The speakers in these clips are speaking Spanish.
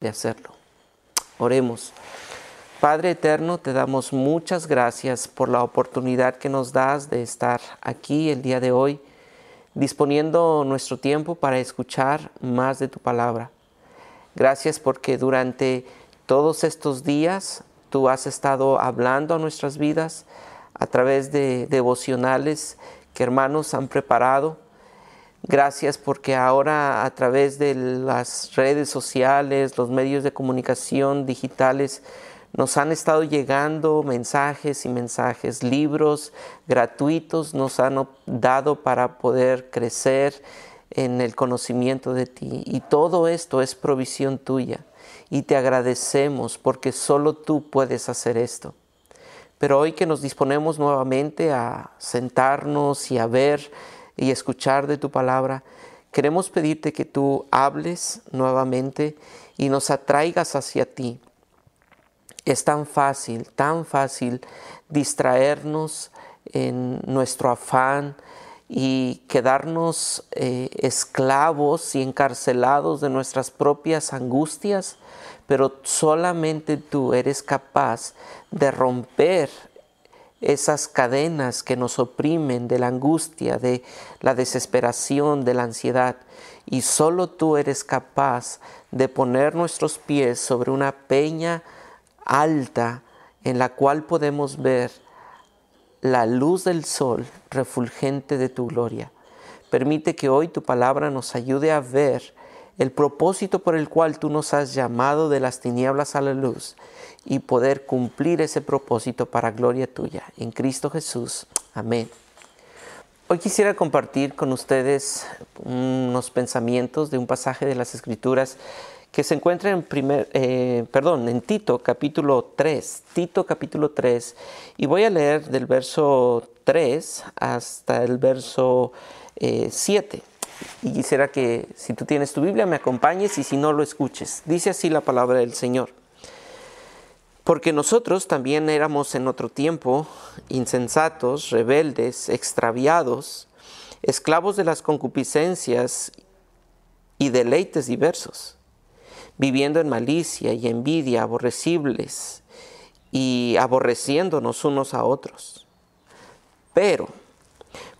de hacerlo. Oremos. Padre eterno, te damos muchas gracias por la oportunidad que nos das de estar aquí el día de hoy, disponiendo nuestro tiempo para escuchar más de tu palabra. Gracias porque durante todos estos días tú has estado hablando a nuestras vidas a través de devocionales que hermanos han preparado Gracias porque ahora a través de las redes sociales, los medios de comunicación digitales, nos han estado llegando mensajes y mensajes, libros gratuitos nos han dado para poder crecer en el conocimiento de ti. Y todo esto es provisión tuya. Y te agradecemos porque solo tú puedes hacer esto. Pero hoy que nos disponemos nuevamente a sentarnos y a ver y escuchar de tu palabra, queremos pedirte que tú hables nuevamente y nos atraigas hacia ti. Es tan fácil, tan fácil distraernos en nuestro afán y quedarnos eh, esclavos y encarcelados de nuestras propias angustias, pero solamente tú eres capaz de romper esas cadenas que nos oprimen de la angustia, de la desesperación, de la ansiedad. Y solo tú eres capaz de poner nuestros pies sobre una peña alta en la cual podemos ver la luz del sol refulgente de tu gloria. Permite que hoy tu palabra nos ayude a ver el propósito por el cual tú nos has llamado de las tinieblas a la luz y poder cumplir ese propósito para gloria tuya. En Cristo Jesús. Amén. Hoy quisiera compartir con ustedes unos pensamientos de un pasaje de las Escrituras que se encuentra en primer, eh, perdón, en Tito capítulo 3, Tito capítulo 3, y voy a leer del verso 3 hasta el verso 7. Y quisiera que si tú tienes tu Biblia me acompañes y si no lo escuches. Dice así la palabra del Señor. Porque nosotros también éramos en otro tiempo insensatos, rebeldes, extraviados, esclavos de las concupiscencias y deleites diversos, viviendo en malicia y envidia, aborrecibles y aborreciéndonos unos a otros. Pero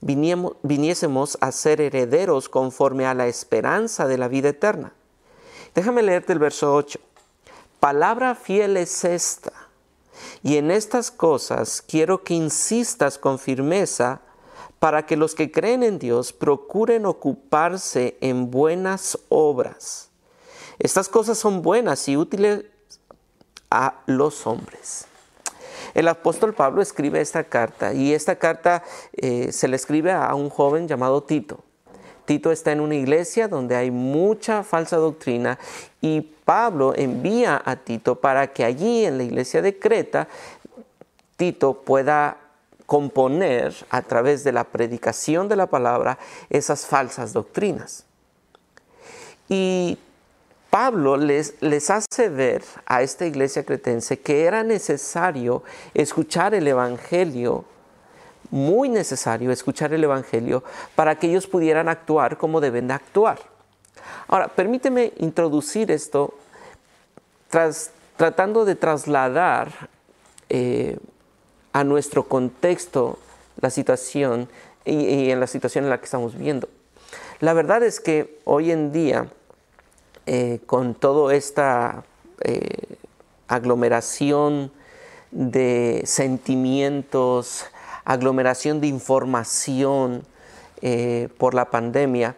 viniésemos a ser herederos conforme a la esperanza de la vida eterna. Déjame leerte el verso 8. Palabra fiel es esta y en estas cosas quiero que insistas con firmeza para que los que creen en Dios procuren ocuparse en buenas obras. Estas cosas son buenas y útiles a los hombres. El apóstol Pablo escribe esta carta y esta carta eh, se le escribe a un joven llamado Tito. Tito está en una iglesia donde hay mucha falsa doctrina y Pablo envía a Tito para que allí en la iglesia de Creta Tito pueda componer a través de la predicación de la palabra esas falsas doctrinas. Y Pablo les, les, hace ver a esta iglesia cretense que era necesario escuchar el Evangelio muy necesario escuchar el Evangelio para que ellos pudieran actuar como deben de actuar. Ahora, permíteme introducir esto tratando de trasladar eh, a nuestro contexto la situación y, en la situación en la que estamos viendo. La verdad es que hoy en día, eh, con toda esta eh, aglomeración de sentimientos, aglomeración de información eh, por la pandemia,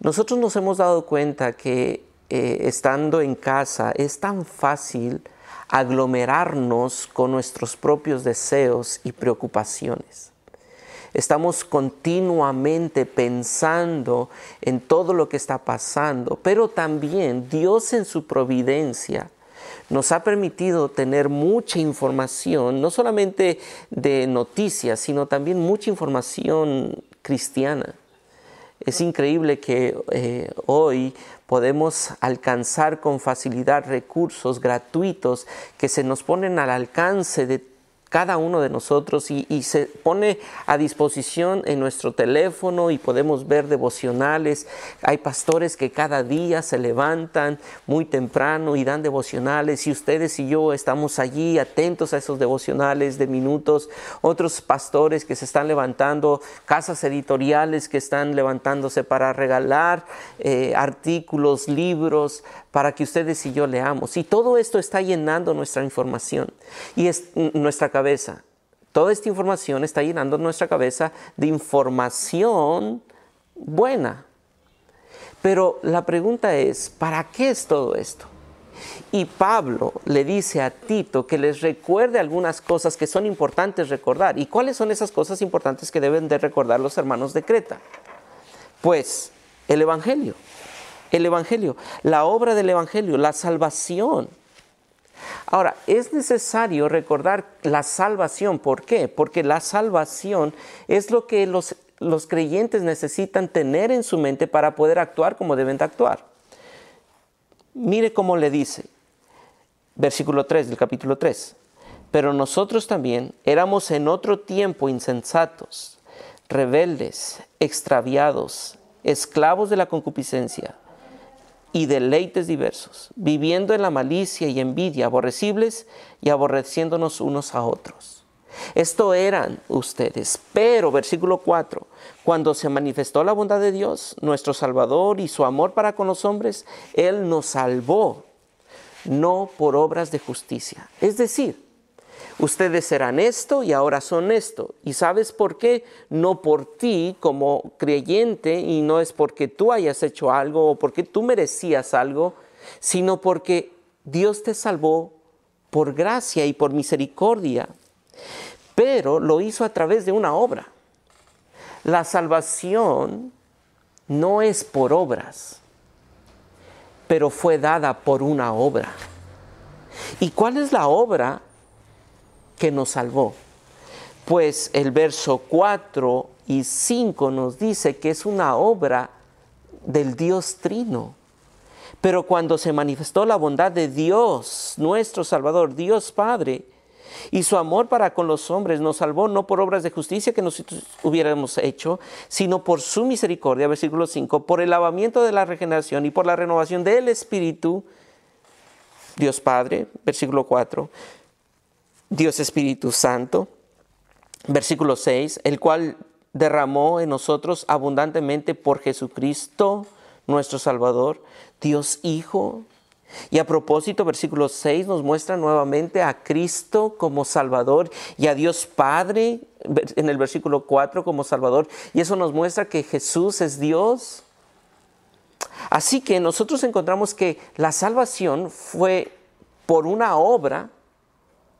nosotros nos hemos dado cuenta que estando en casa es tan fácil aglomerarnos con nuestros propios deseos y preocupaciones. Estamos continuamente pensando en todo lo que está pasando, pero también Dios en su providencia nos ha permitido tener mucha información, no solamente de noticias, sino también mucha información cristiana. Es increíble que eh, hoy podemos alcanzar con facilidad recursos gratuitos que se nos ponen al alcance de cada uno de nosotros y, se pone a disposición en nuestro teléfono y podemos ver devocionales. Hay pastores que cada día se levantan muy temprano y dan devocionales y ustedes y yo estamos allí atentos a esos devocionales de minutos. Otros pastores que se están levantando, casas editoriales que están levantándose para regalar eh, artículos, libros, para que ustedes y yo leamos. Y todo esto está llenando nuestra información y es nuestra cabeza. Toda esta información está llenando nuestra cabeza de información buena. Pero la pregunta es, ¿para qué es todo esto? Y Pablo le dice a Tito que les recuerde algunas cosas que son importantes recordar. ¿Y cuáles son esas cosas importantes que deben de recordar los hermanos de Creta? Pues el Evangelio el Evangelio, la obra del Evangelio, la salvación. Ahora, es necesario recordar la salvación. ¿Por qué? Porque la salvación es lo que los, los creyentes necesitan tener en su mente para poder actuar como deben de actuar. Mire cómo le dice, versículo 3 del capítulo 3. Pero nosotros también éramos en otro tiempo insensatos, rebeldes, extraviados, esclavos de la concupiscencia y deleites diversos, viviendo en la malicia y envidia, aborrecibles y aborreciéndonos unos a otros. Esto eran ustedes, pero versículo 4, cuando se manifestó la bondad de Dios, nuestro Salvador y su amor para con los hombres, Él nos salvó, no por obras de justicia. Es decir, Ustedes eran esto y ahora son esto. ¿Y sabes por qué? No por ti como creyente y no es porque tú hayas hecho algo o porque tú merecías algo, sino porque Dios te salvó por gracia y por misericordia. Pero lo hizo a través de una obra. La salvación no es por obras, pero fue dada por una obra. ¿Y cuál es la obra que nos salvó. Pues el verso 4 y 5 nos dice que es una obra del Dios Trino. Pero cuando se manifestó la bondad de Dios, nuestro Salvador, Dios Padre, y su amor para con los hombres nos salvó no por obras de justicia que nosotros hubiéramos hecho, sino por su misericordia, versículo 5, por el lavamiento de la regeneración y por la renovación del Espíritu, Dios Padre, versículo 4, Dios Espíritu Santo. Versículo 6, el cual derramó en nosotros abundantemente por Jesucristo, nuestro Salvador, Dios Hijo. Y a propósito, versículo 6 nos muestra nuevamente a Cristo como Salvador y a Dios Padre en el versículo 4 como Salvador. Y eso nos muestra que Jesús es Dios. Así que nosotros encontramos que la salvación fue por una obra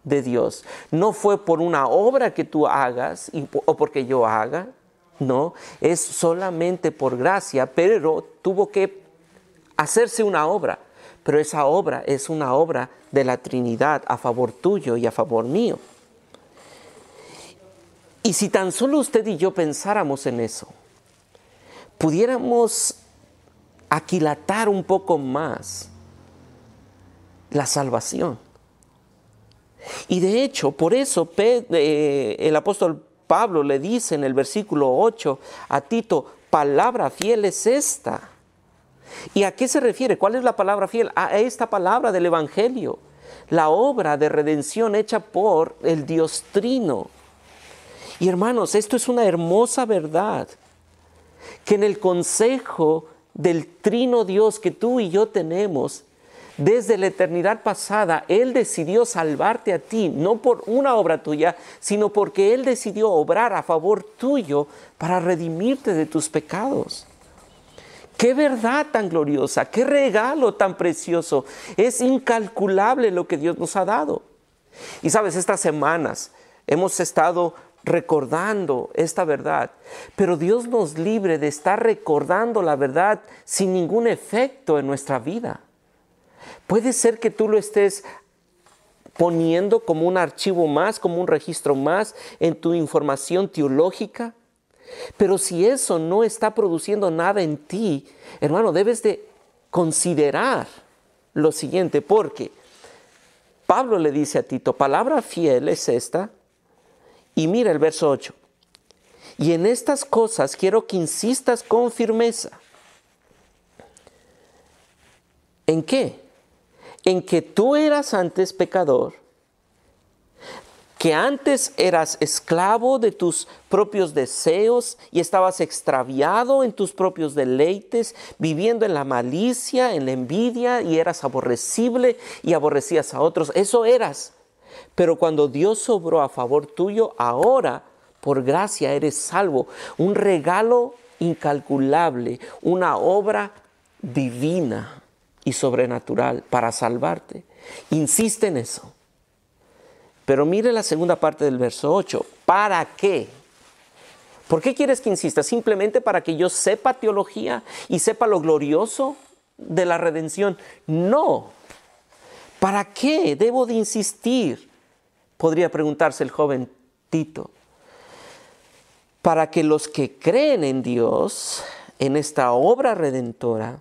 de Dios. No fue por una obra que tú hagas o porque yo haga, no, es solamente por gracia, pero tuvo que hacerse una obra. Pero esa obra es una obra de la Trinidad a favor tuyo y a favor mío. Y si tan solo usted y yo pensáramos en eso, pudiéramos aquilatar un poco más la salvación. Y de hecho, por eso eh, el apóstol Pablo le dice en el versículo 8 a Tito, palabra fiel es esta. ¿Y a qué se refiere? ¿Cuál es la palabra fiel? A esta palabra del Evangelio, la obra de redención hecha por el Dios Trino. Y hermanos, esto es una hermosa verdad, que en el consejo del Trino Dios que tú y yo tenemos, desde la eternidad pasada, Él decidió salvarte a ti, no por una obra tuya, sino porque Él decidió obrar a favor tuyo para redimirte de tus pecados. Qué verdad tan gloriosa, qué regalo tan precioso. Es incalculable lo que Dios nos ha dado. Y sabes, estas semanas hemos estado recordando esta verdad, pero Dios nos libre de estar recordando la verdad sin ningún efecto en nuestra vida. Puede ser que tú lo estés poniendo como un archivo más, como un registro más en tu información teológica. Pero si eso no está produciendo nada en ti, hermano, debes de considerar lo siguiente, porque Pablo le dice a Tito, palabra fiel es esta, y mira el verso 8, y en estas cosas quiero que insistas con firmeza. ¿En qué? En que tú eras antes pecador, que antes eras esclavo de tus propios deseos y estabas extraviado en tus propios deleites, viviendo en la malicia, en la envidia y eras aborrecible y aborrecías a otros. Eso eras. Pero cuando Dios sobró a favor tuyo, ahora por gracia eres salvo. Un regalo incalculable, una obra divina y sobrenatural para salvarte. Insiste en eso. Pero mire la segunda parte del verso 8. ¿Para qué? ¿Por qué quieres que insista? ¿Simplemente para que yo sepa teología y sepa lo glorioso de la redención? No. ¿Para qué debo de insistir? Podría preguntarse el joven Tito. Para que los que creen en Dios, en esta obra redentora,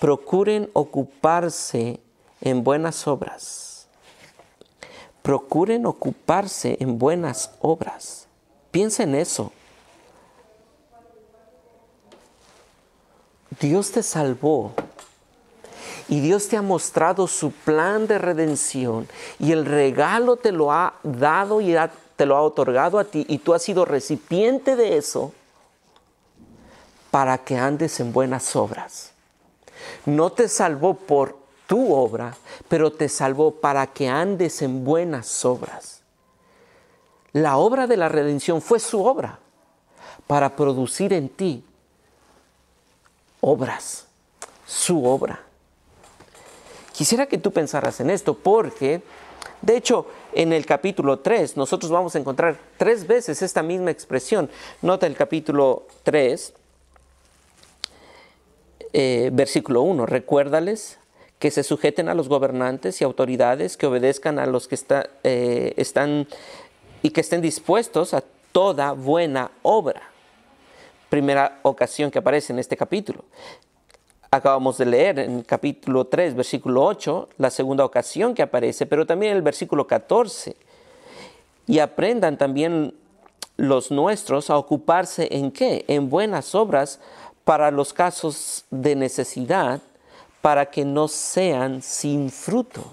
procuren ocuparse en buenas obras procuren ocuparse en buenas obras. Piensa en eso. Dios te salvó y Dios te ha mostrado su plan de redención y el regalo te lo ha dado y te lo ha otorgado a ti y tú has sido recipiente de eso para que andes en buenas obras. No te salvó por tu obra, pero te salvó para que andes en buenas obras. La obra de la redención fue su obra para producir en ti obras, su obra. Quisiera que tú pensaras en esto porque, de hecho, en el capítulo 3 nosotros vamos a encontrar tres veces esta misma expresión. Nota el capítulo 3, eh, versículo 1, recuérdales que se sujeten a los gobernantes y autoridades, que obedezcan a los que eh, están y que estén dispuestos a toda buena obra. Primera ocasión que aparece en este capítulo. Acabamos de leer en capítulo 3, versículo 8, la segunda ocasión que aparece, pero también en el versículo 14. Y aprendan también los nuestros a ocuparse en qué? En buenas obras para los casos de necesidad para que no sean sin fruto.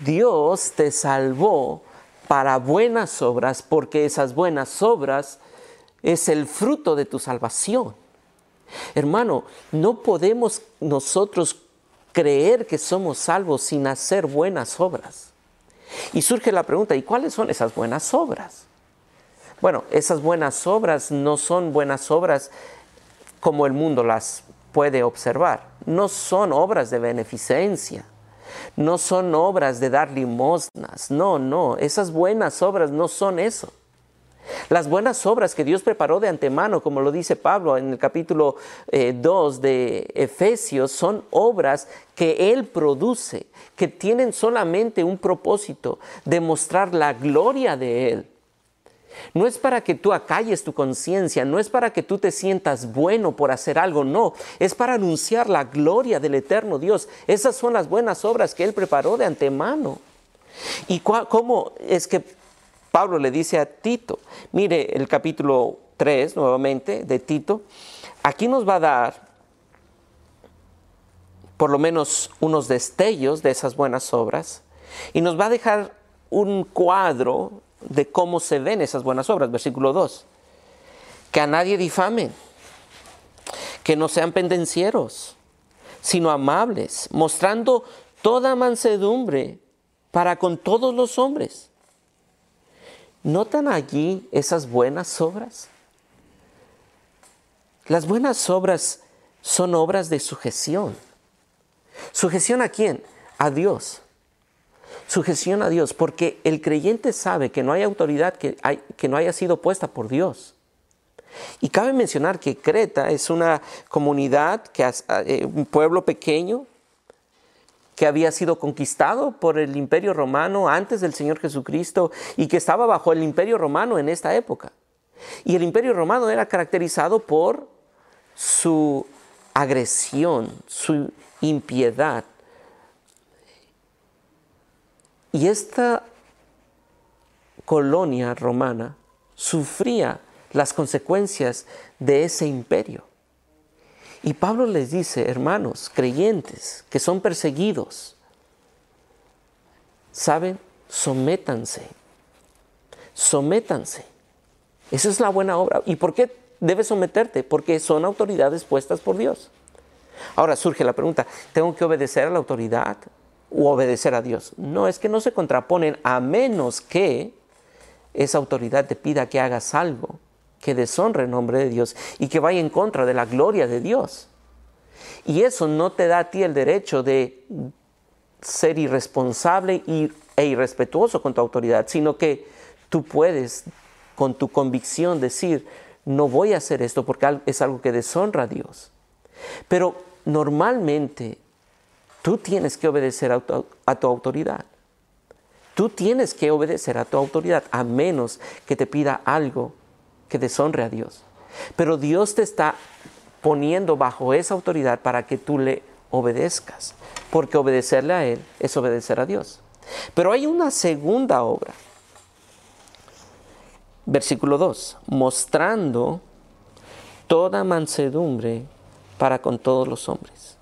Dios te salvó para buenas obras porque esas buenas obras es el fruto de tu salvación. Hermano, no podemos nosotros creer que somos salvos sin hacer buenas obras. Y surge la pregunta, ¿y cuáles son esas buenas obras? Bueno, esas buenas obras no son buenas obras como el mundo las puede observar. No son obras de beneficencia, no son obras de dar limosnas, no, no, esas buenas obras no son eso. Las buenas obras que Dios preparó de antemano, como lo dice Pablo en el capítulo 2 eh, de Efesios, son obras que Él produce, que tienen solamente un propósito, demostrar la gloria de Él no es para que tú acalles tu conciencia, no es para que tú te sientas bueno por hacer algo, no, es para anunciar la gloria del eterno Dios. Esas son las buenas obras que Él preparó de antemano. ¿Y cómo es que Pablo le dice a Tito? Mire el capítulo 3 nuevamente de Tito, aquí nos va a dar por lo menos unos destellos de esas buenas obras y nos va a dejar un cuadro de cómo se ven esas buenas obras. Versículo 2. Que a nadie difamen, que no sean pendencieros, sino amables, mostrando toda mansedumbre para con todos los hombres. ¿Notan allí esas buenas obras? Las buenas obras son obras de sujeción. ¿Sujeción a quién? A Dios. Sujeción a Dios, porque el creyente sabe que no hay autoridad que, no haya sido puesta por Dios. Y cabe mencionar que Creta es una comunidad, que, eh, un pueblo pequeño, que había sido conquistado por el imperio romano antes del Señor Jesucristo y que estaba bajo el imperio romano en esta época. Y el imperio romano era caracterizado por su agresión, su impiedad. Y esta colonia romana sufría las consecuencias de ese imperio. Y Pablo les dice, hermanos, creyentes que son perseguidos, ¿saben? Sométanse, sométanse. Esa es la buena obra. ¿Y por qué debes someterte? Porque son autoridades puestas por Dios. Ahora surge la pregunta, ¿tengo que obedecer a la autoridad o obedecer a Dios? No, es que no se contraponen a menos que esa autoridad te pida que hagas algo que deshonre el nombre de Dios y que vaya en contra de la gloria de Dios. Y eso no te da a ti el derecho de ser irresponsable e irrespetuoso con tu autoridad, sino que tú puedes con tu convicción decir, no voy a hacer esto porque es algo que deshonra a Dios. Pero normalmente tú tienes que obedecer a tu, autoridad. Tú tienes que obedecer a tu autoridad a menos que te pida algo que deshonre a Dios. Pero Dios te está poniendo bajo esa autoridad para que tú le obedezcas, porque obedecerle a Él es obedecer a Dios. Pero hay una segunda obra. Versículo 2, mostrando toda mansedumbre para con todos los hombres.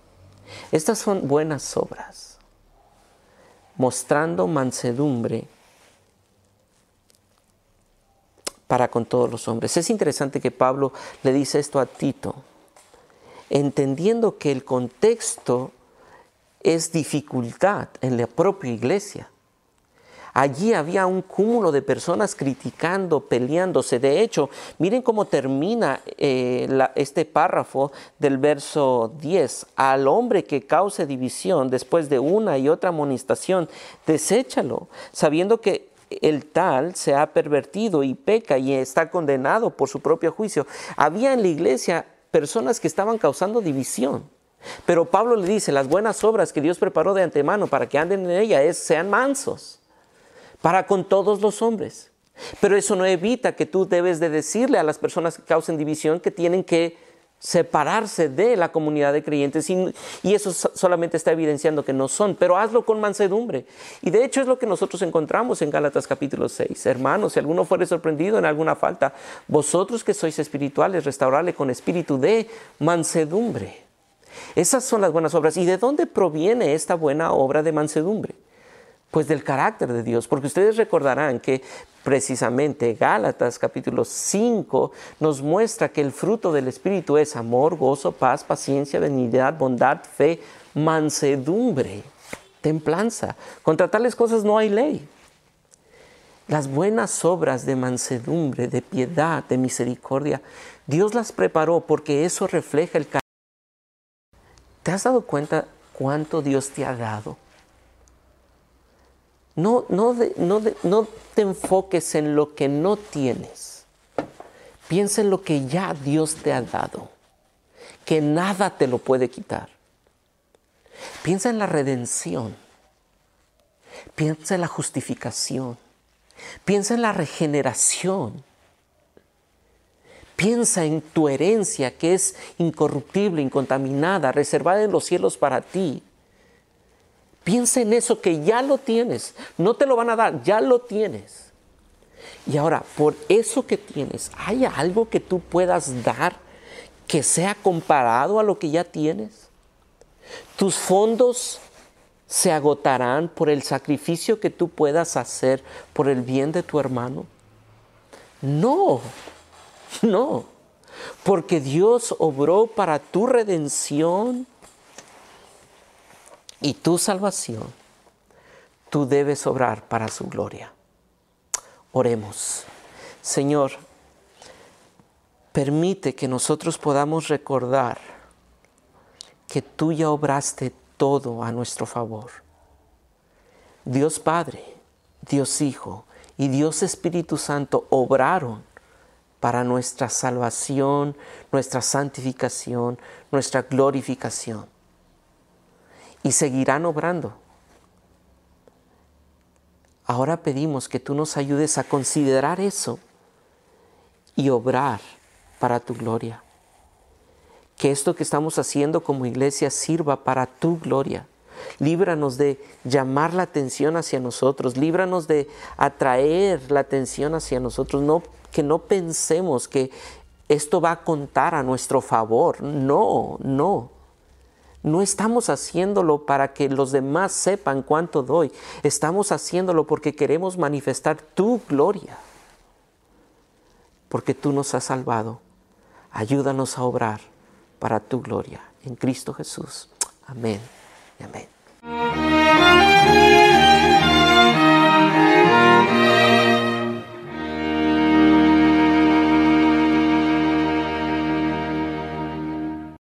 Estas son buenas obras, mostrando mansedumbre para con todos los hombres. Es interesante que Pablo le dice esto a Tito, entendiendo que el contexto es dificultad en la propia iglesia. Allí había un cúmulo de personas criticando, peleándose. De hecho, miren cómo termina eh, este párrafo del verso 10. Al hombre que cause división después de una y otra amonestación, deséchalo, sabiendo que el tal se ha pervertido y peca y está condenado por su propio juicio. Había en la iglesia personas que estaban causando división. Pero Pablo le dice, las buenas obras que Dios preparó de antemano para que anden en ella es, sean mansos, para con todos los hombres. Pero eso no evita que tú debes de decirle a las personas que causen división que tienen que separarse de la comunidad de creyentes y, eso solamente está evidenciando que no son, pero hazlo con mansedumbre. Y de hecho es lo que nosotros encontramos en Gálatas capítulo 6. Hermanos, si alguno fuere sorprendido en alguna falta, vosotros que sois espirituales, restaurarle con espíritu de mansedumbre. Esas son las buenas obras. ¿Y de dónde proviene esta buena obra de mansedumbre? Pues del carácter de Dios, porque ustedes recordarán que precisamente Gálatas capítulo 5 nos muestra que el fruto del Espíritu es amor, gozo, paz, paciencia, benignidad, bondad, fe, mansedumbre, templanza. Contra tales cosas no hay ley. Las buenas obras de mansedumbre, de piedad, de misericordia, Dios las preparó porque eso refleja el carácter. ¿Te has dado cuenta cuánto Dios te ha dado? No, no, no, te enfoques en lo que no tienes. Piensa en lo que ya Dios te ha dado, que nada te lo puede quitar. Piensa en la redención. Piensa en la justificación. Piensa en la regeneración. Piensa en tu herencia que es incorruptible, incontaminada, reservada en los cielos para ti. Piensa en eso que ya lo tienes. No te lo van a dar, ya lo tienes. Y ahora, por eso que tienes, ¿hay algo que tú puedas dar que sea comparado a lo que ya tienes? Tus fondos se agotarán por el sacrificio que tú puedas hacer por el bien de tu hermano. No, no, porque Dios obró para tu redención y tu salvación, tú debes obrar para su gloria. Oremos. Señor, permite que nosotros podamos recordar que tú ya obraste todo a nuestro favor. Dios Padre, Dios Hijo y Dios Espíritu Santo obraron para nuestra salvación, nuestra santificación, nuestra glorificación. Y seguirán obrando. Ahora pedimos que tú nos ayudes a considerar eso y obrar para tu gloria. Que esto que estamos haciendo como iglesia sirva para tu gloria. Líbranos de llamar la atención hacia nosotros, líbranos de atraer la atención hacia nosotros, no, que no pensemos que esto va a contar a nuestro favor. No, no. No estamos haciéndolo para que los demás sepan cuánto doy. Estamos haciéndolo porque queremos manifestar tu gloria. Porque tú nos has salvado. Ayúdanos a obrar para tu gloria. En Cristo Jesús. Amén y amén.